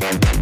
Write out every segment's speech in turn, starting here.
Thank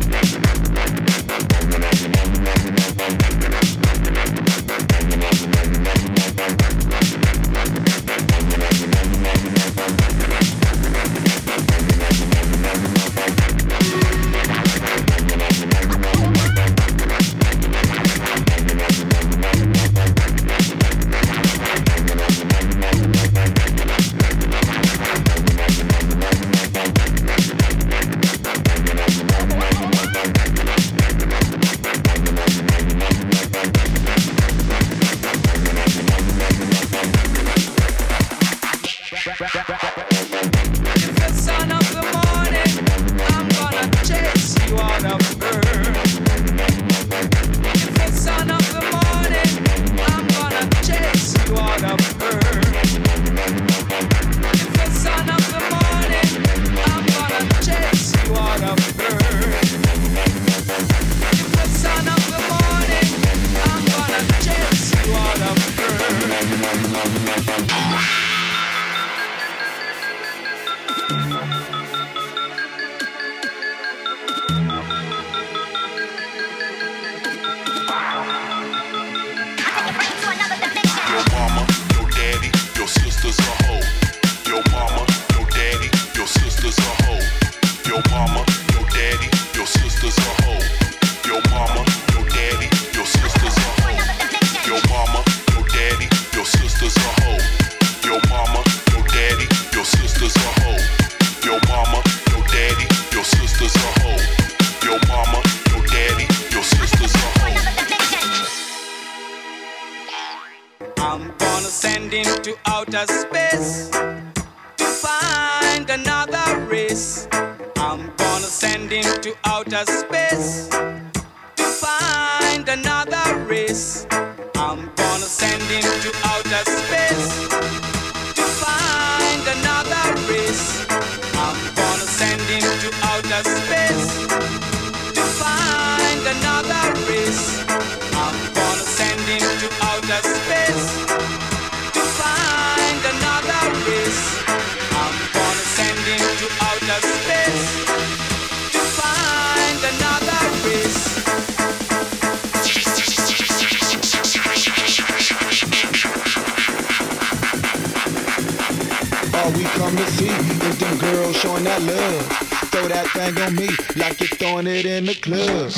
outer space to find another race. I'm gonna send him to outer space to find another race. I'm gonna send him to outer throwing that love. Throw that thing on me like you're throwing it in the club.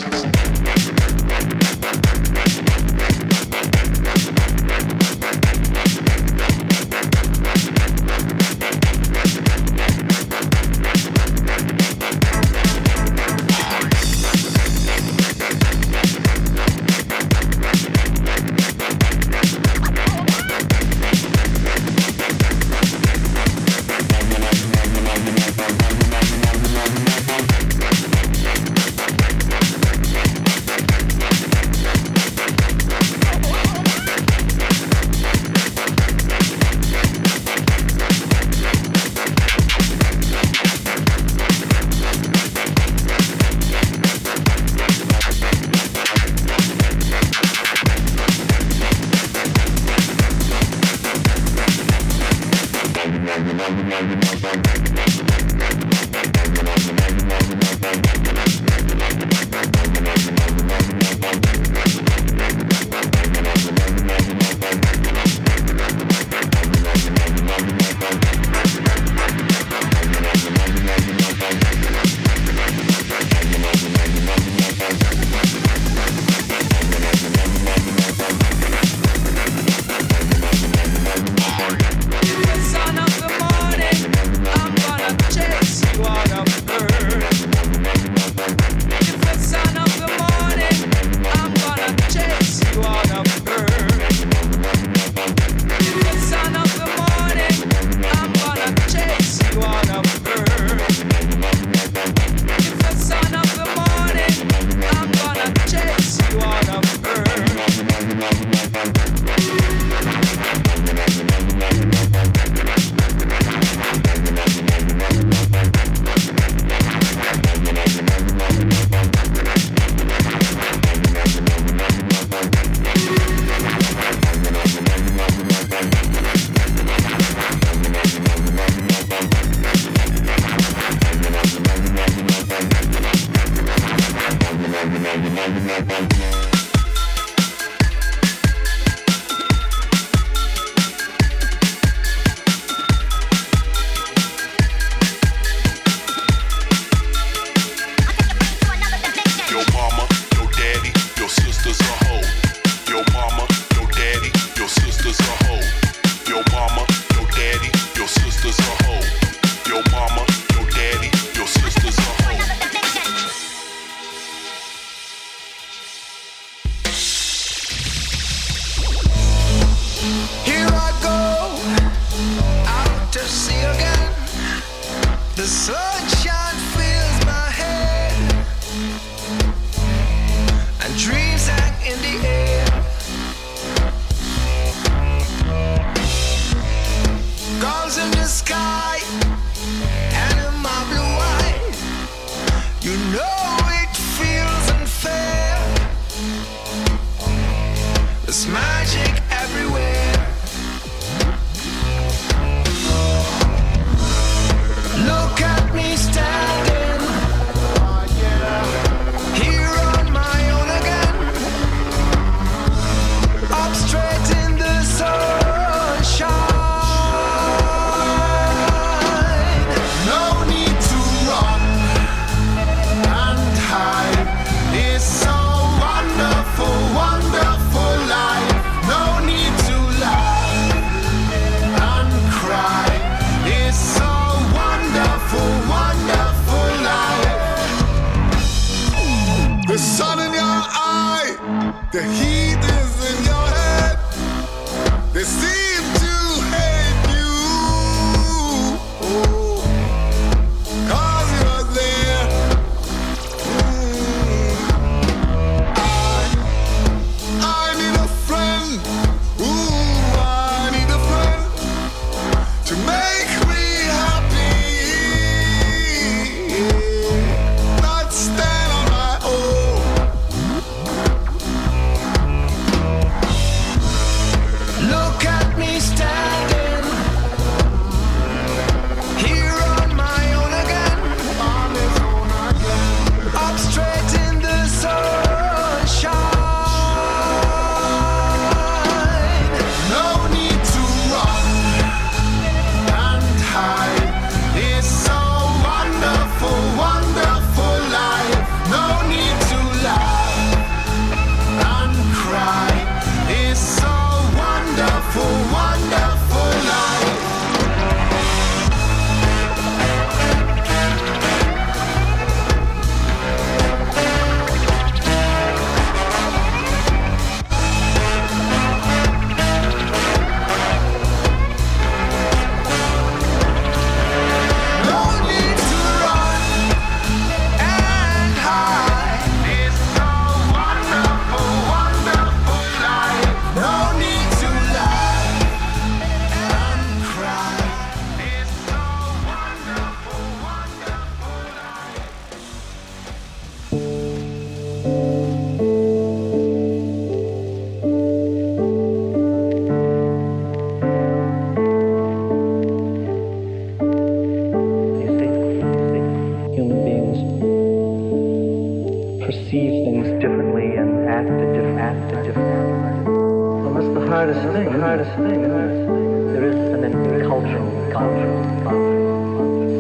hardest thing, hardest thing, hardest thing. There is an intercultural culture.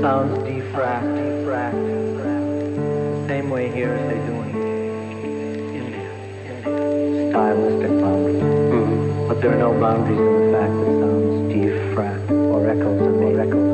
Sounds diffract, diffract, diffract. Same way here as they do in India. Stylistic boundaries. Mm-hmm. But there are no boundaries in the fact that sounds diffract or echoes and echoes.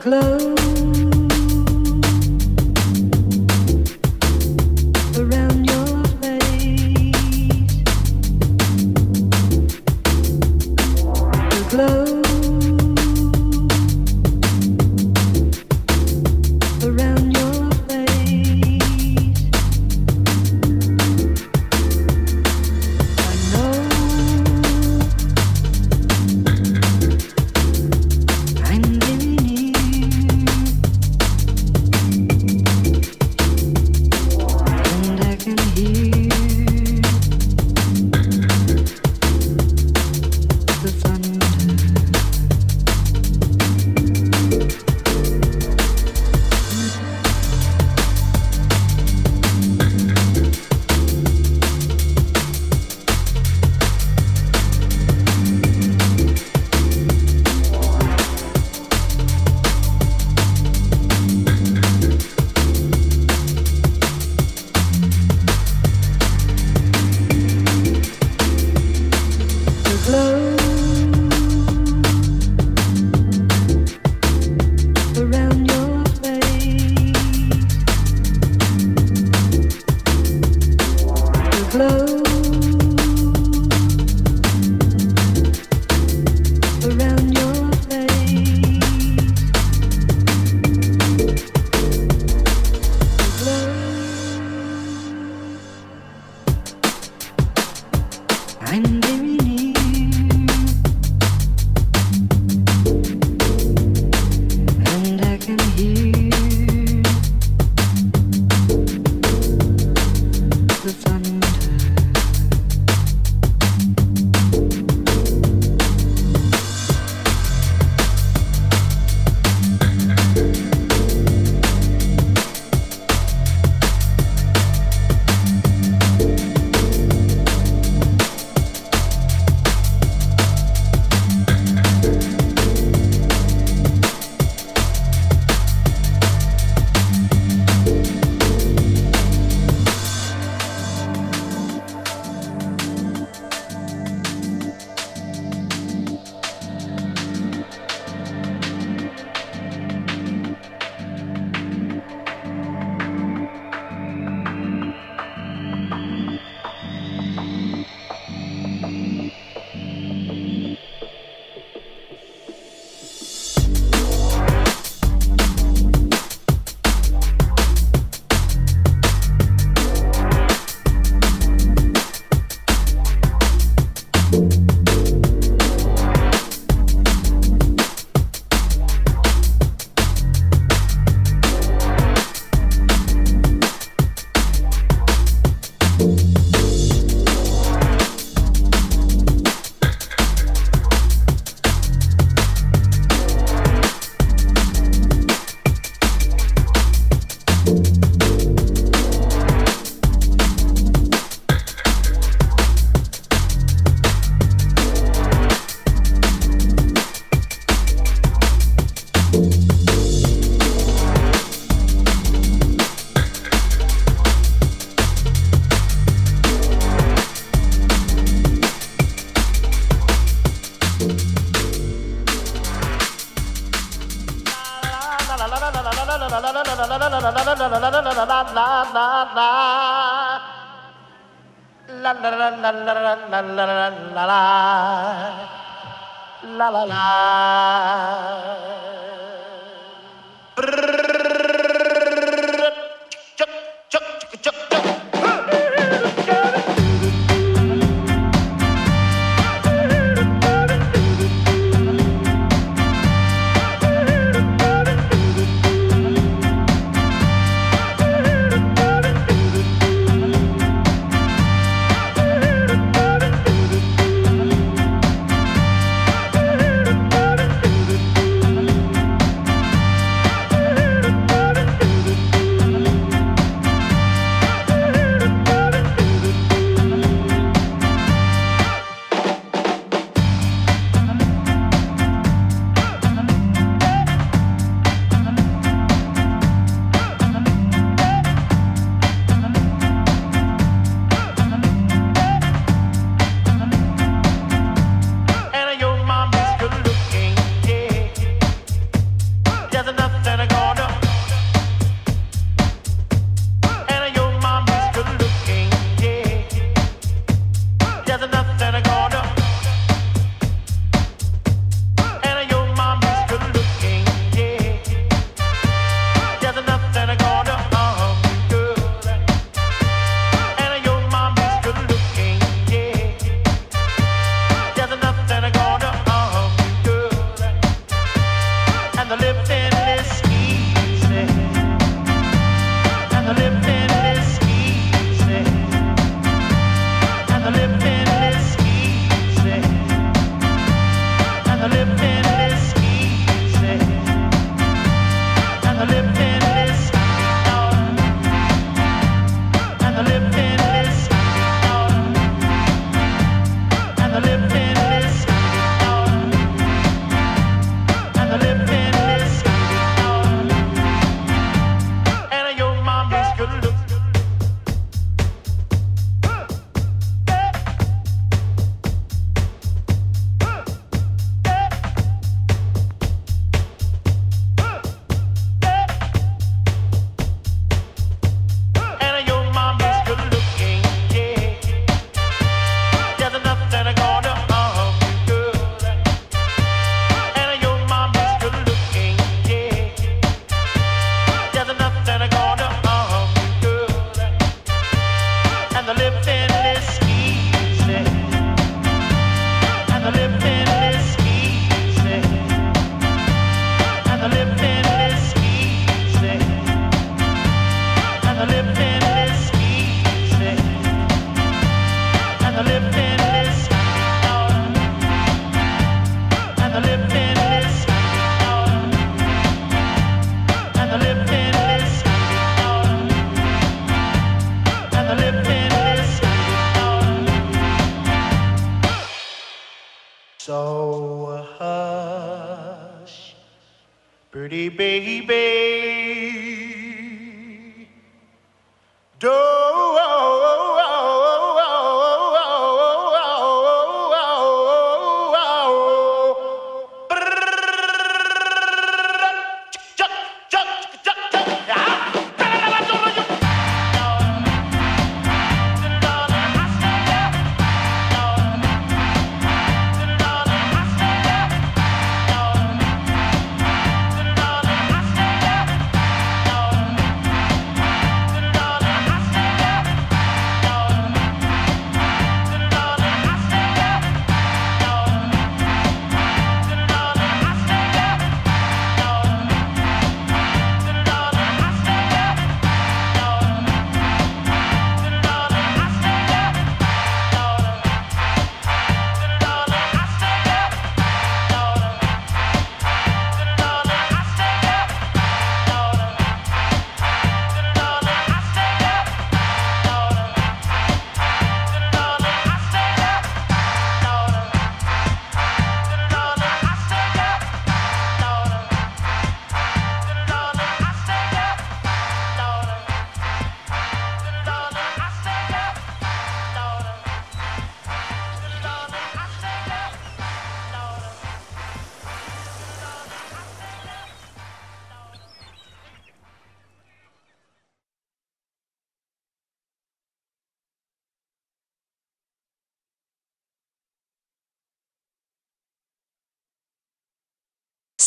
Glow lived in.